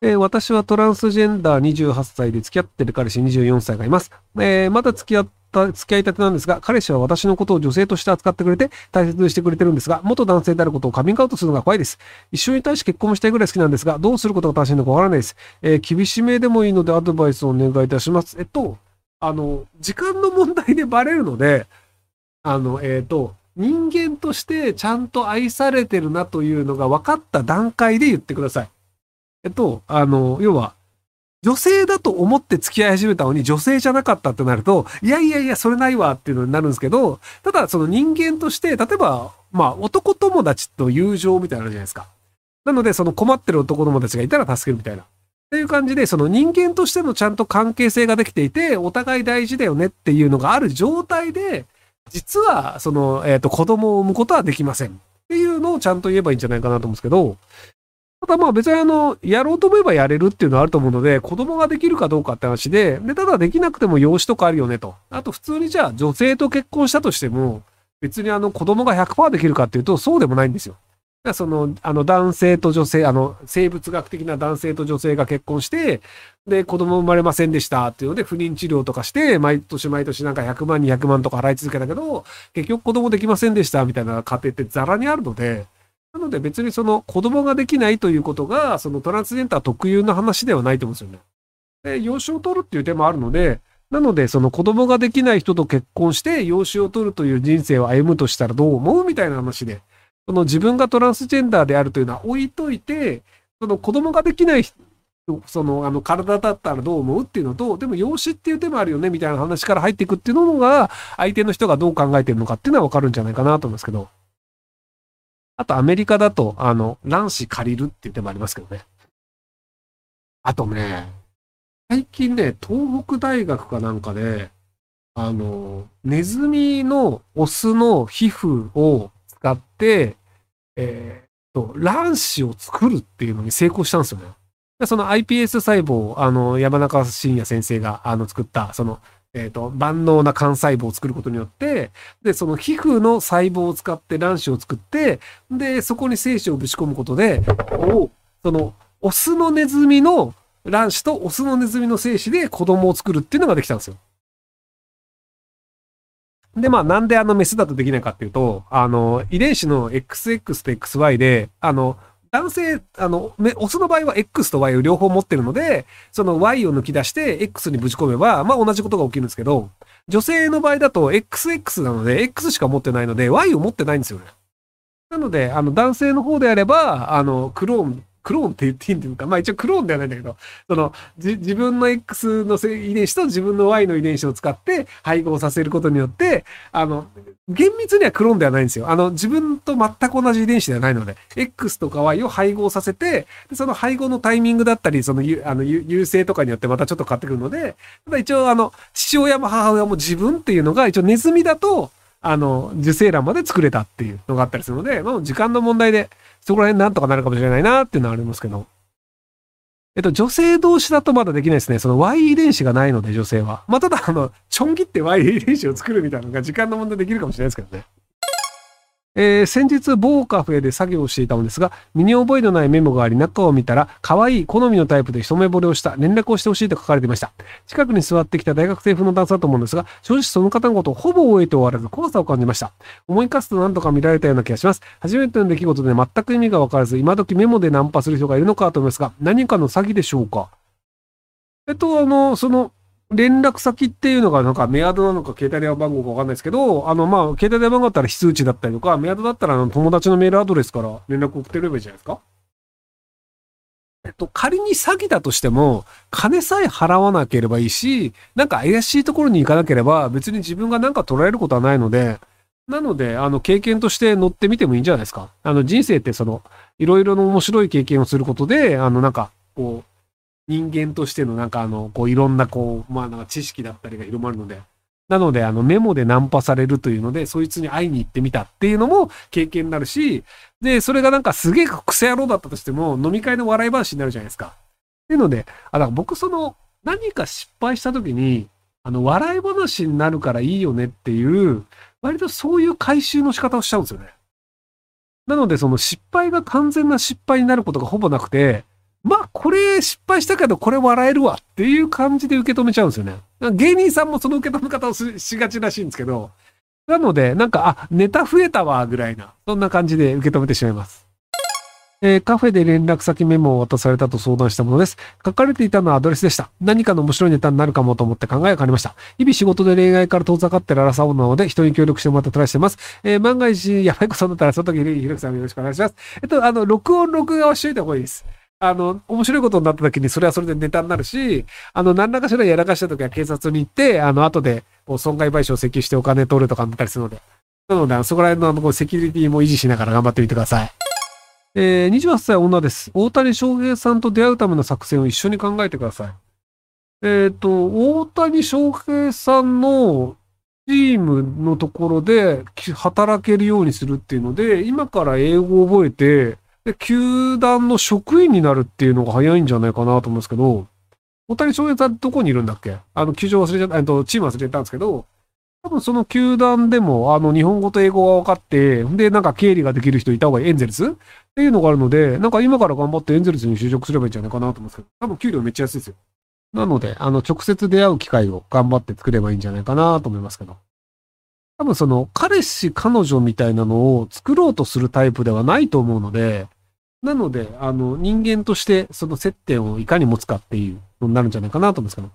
えー私はトランスジェンダー28歳で付き合ってる彼氏24歳がいます。えーまだ付き合った、付き合いたてなんですが、彼氏は私のことを女性として扱ってくれて大切にしてくれてるんですが、元男性であることをカミングアウトするのが怖いです。一緒に対して結婚したいぐらい好きなんですが、どうすることが正しいのかわからないです。えー厳しめでもいいのでアドバイスをお願いいたします。えっと、あの、時間の問題でバレるので、あの、えっ、と、人間としてちゃんと愛されてるなというのが分かった段階で言ってください。えっと、あの、要は、女性だと思って付き合い始めたのに女性じゃなかったってなると、いやいやいや、それないわっていうのになるんですけど、ただその人間として、例えば、まあ男友達と友情みたいなのあるじゃないですか。なので、その困ってる男友達がいたら助けるみたいな。っていう感じで、その人間としてのちゃんと関係性ができていて、お互い大事だよねっていうのがある状態で、実は、その、えっ、と、子供を産むことはできません。っていうのをちゃんと言えばいいんじゃないかなと思うんですけど、ただまあ別にあの、やろうと思えばやれるっていうのはあると思うので、子供ができるかどうかって話で、で、ただできなくても養子とかあるよねと。あと普通にじゃあ女性と結婚したとしても、別にあの子供が100%できるかっていうと、そうでもないんですよ。その、あの男性と女性、あの、生物学的な男性と女性が結婚して、で、子供生まれませんでしたっていうので、不妊治療とかして、毎年毎年なんか100万、200万とか払い続けたけど、結局子供できませんでしたみたいな家庭ってザラにあるので、なので別にその子供ができないということが、そのトランスジェンダー特有の話ではないと思うんですよね。で、養子を取るっていう手もあるので、なのでその子供ができない人と結婚して養子を取るという人生を歩むとしたらどう思うみたいな話で、その自分がトランスジェンダーであるというのは置いといて、その子供ができない人その、あの、体だったらどう思うっていうのと、でも養子っていう手もあるよねみたいな話から入っていくっていうのが、相手の人がどう考えてるのかっていうのはわかるんじゃないかなと思いますけど。あとアメリカだと、あの、卵子借りるっていう手もありますけどね。あとね、最近ね、東北大学かなんかで、あの、ネズミのオスの皮膚を使って、えーっと、卵子を作るっていうのに成功したんですよね。その iPS 細胞、あの、山中伸也先生が、あの、作った、その、えっ、と、万能な幹細胞を作ることによって、で、その皮膚の細胞を使って卵子を作って、で、そこに精子をぶち込むことで、おその、オスのネズミの卵子とオスのネズミの精子で子供を作るっていうのができたんですよ。で、まあ、なんであのメスだとできないかっていうと、あの、遺伝子の XX と XY で、あの、男性、あの、オスの場合は X と Y を両方持ってるので、その Y を抜き出して X にぶち込めば、まあ同じことが起きるんですけど、女性の場合だと XX なので X しか持ってないので Y を持ってないんですよね。なので、あの、男性の方であれば、あの、クローン、クローンって言っていいんですか？まあ一応クローンではないんだけど、その、じ自分の X の遺伝子と自分の Y の遺伝子を使って配合させることによって、あの、厳密にはクローンではないんですよ。あの、自分と全く同じ遺伝子ではないので、X とか Y を配合させて、その配合のタイミングだったり、その、あの、優勢とかによってまたちょっと変わってくるので、ただ一応あの、父親も母親も自分っていうのが、一応ネズミだと、あの、受精卵まで作れたっていうのがあったりするので、まあ時間の問題で、そこら辺なんとかなるかもしれないなっていうのはありますけど。えっと、女性同士だとまだできないですね。その Y 遺伝子がないので、女性は。まあ、ただ、あの、ちょん切って Y 遺伝子を作るみたいなのが時間の問題できるかもしれないですけどね。えー先日某カフェで作業をしていたのですが、身に覚えのないメモがあり、中を見たら、可愛い好みのタイプで一目惚れをした、連絡をしてほしいと書かれていました。近くに座ってきた大学生風の男性だと思うんですが、正直その方のことをほぼ終えて終わらず怖さを感じました。思い返すと何とか見られたような気がします。初めての出来事で全く意味がわからず、今時メモでナンパする人がいるのかと思いますが、何かの詐欺でしょうか？えっと、あの、その、連絡先っていうのがなんかメアドなのか携帯電話番号かわかんないですけど、あのまあ携帯電話番号だったら非通知だったりとか、メアドだったらあの友達のメールアドレスから連絡送ってればいいじゃないですか。えっと、仮に詐欺だとしても、金さえ払わなければいいし、なんか怪しいところに行かなければ別に自分がなんか捉えることはないので、なので、あの、経験として乗ってみてもいいんじゃないですか。あの、人生ってその、いろいろな面白い経験をすることで、あの、なんか、こう、人間としてのなんかあの、こういろんなこう、まあなんか知識だったりが広まるので、なのであのメモでナンパされるというので、そいつに会いに行ってみたっていうのも経験になるし、で、それがなんかすげえクセ野郎だったとしても、飲み会の笑い話になるじゃないですか。っていうので、あ、だから僕その、何か失敗した時に、あの、笑い話になるからいいよねっていう、割とそういう回収の仕方をしちゃうんですよね。なので、その失敗が完全な失敗になることがほぼなくて、まあ、これ失敗したけどこれ笑えるわっていう感じで受け止めちゃうんですよね。芸人さんもその受け止め方をしがちらしいんですけど、なので、なんか、あ、ネタ増えたわ、ぐらいな、そんな感じで受け止めてしまいます。えー、カフェで連絡先メモを渡されたと相談したものです。書かれていたのはアドレスでした。何かの面白いネタになるかもと思って考えが変わりました。日々仕事で恋愛から遠ざかってる荒さなので、人に協力してもらってトライしてます。えー、万が一、やばいことになったら、その時にひろきさんよろしくお願いします。えっと、あの、録音録画をしといた方がいいです。あの、面白いことになった時に、それはそれでネタになるし、あの、何らかしらやらかした時は警察に行って、あの、後で、損害賠償請求してお金取るとかになったりするので。なので、そこら辺のあの、セキュリティも維持しながら頑張ってみてください。えー、28歳女です。大谷翔平さんと出会うための作戦を一緒に考えてください。えっ、ー、と、大谷翔平さんのチームのところで働けるようにするっていうので、今から英語を覚えて、で、球団の職員になるっていうのが早いんじゃないかなと思うんですけど、大谷翔平さんどこにいるんだっけ？あの、球場忘れちゃった、えっと、チーム忘れちゃったんですけど、多分その球団でも、あの、日本語と英語が分かって、で、なんか経理ができる人いた方がいい、エンゼルス？っていうのがあるので、なんか今から頑張ってエンゼルスに就職すればいいんじゃないかなと思うんですけど、多分給料めっちゃ安いですよ。なので、あの、直接出会う機会を頑張って作ればいいんじゃないかなと思いますけど。多分その、彼氏、彼女みたいなのを作ろうとするタイプではないと思うので、なので、あの、人間としてその接点をいかに持つかっていうのになるんじゃないかなと思うんですけど。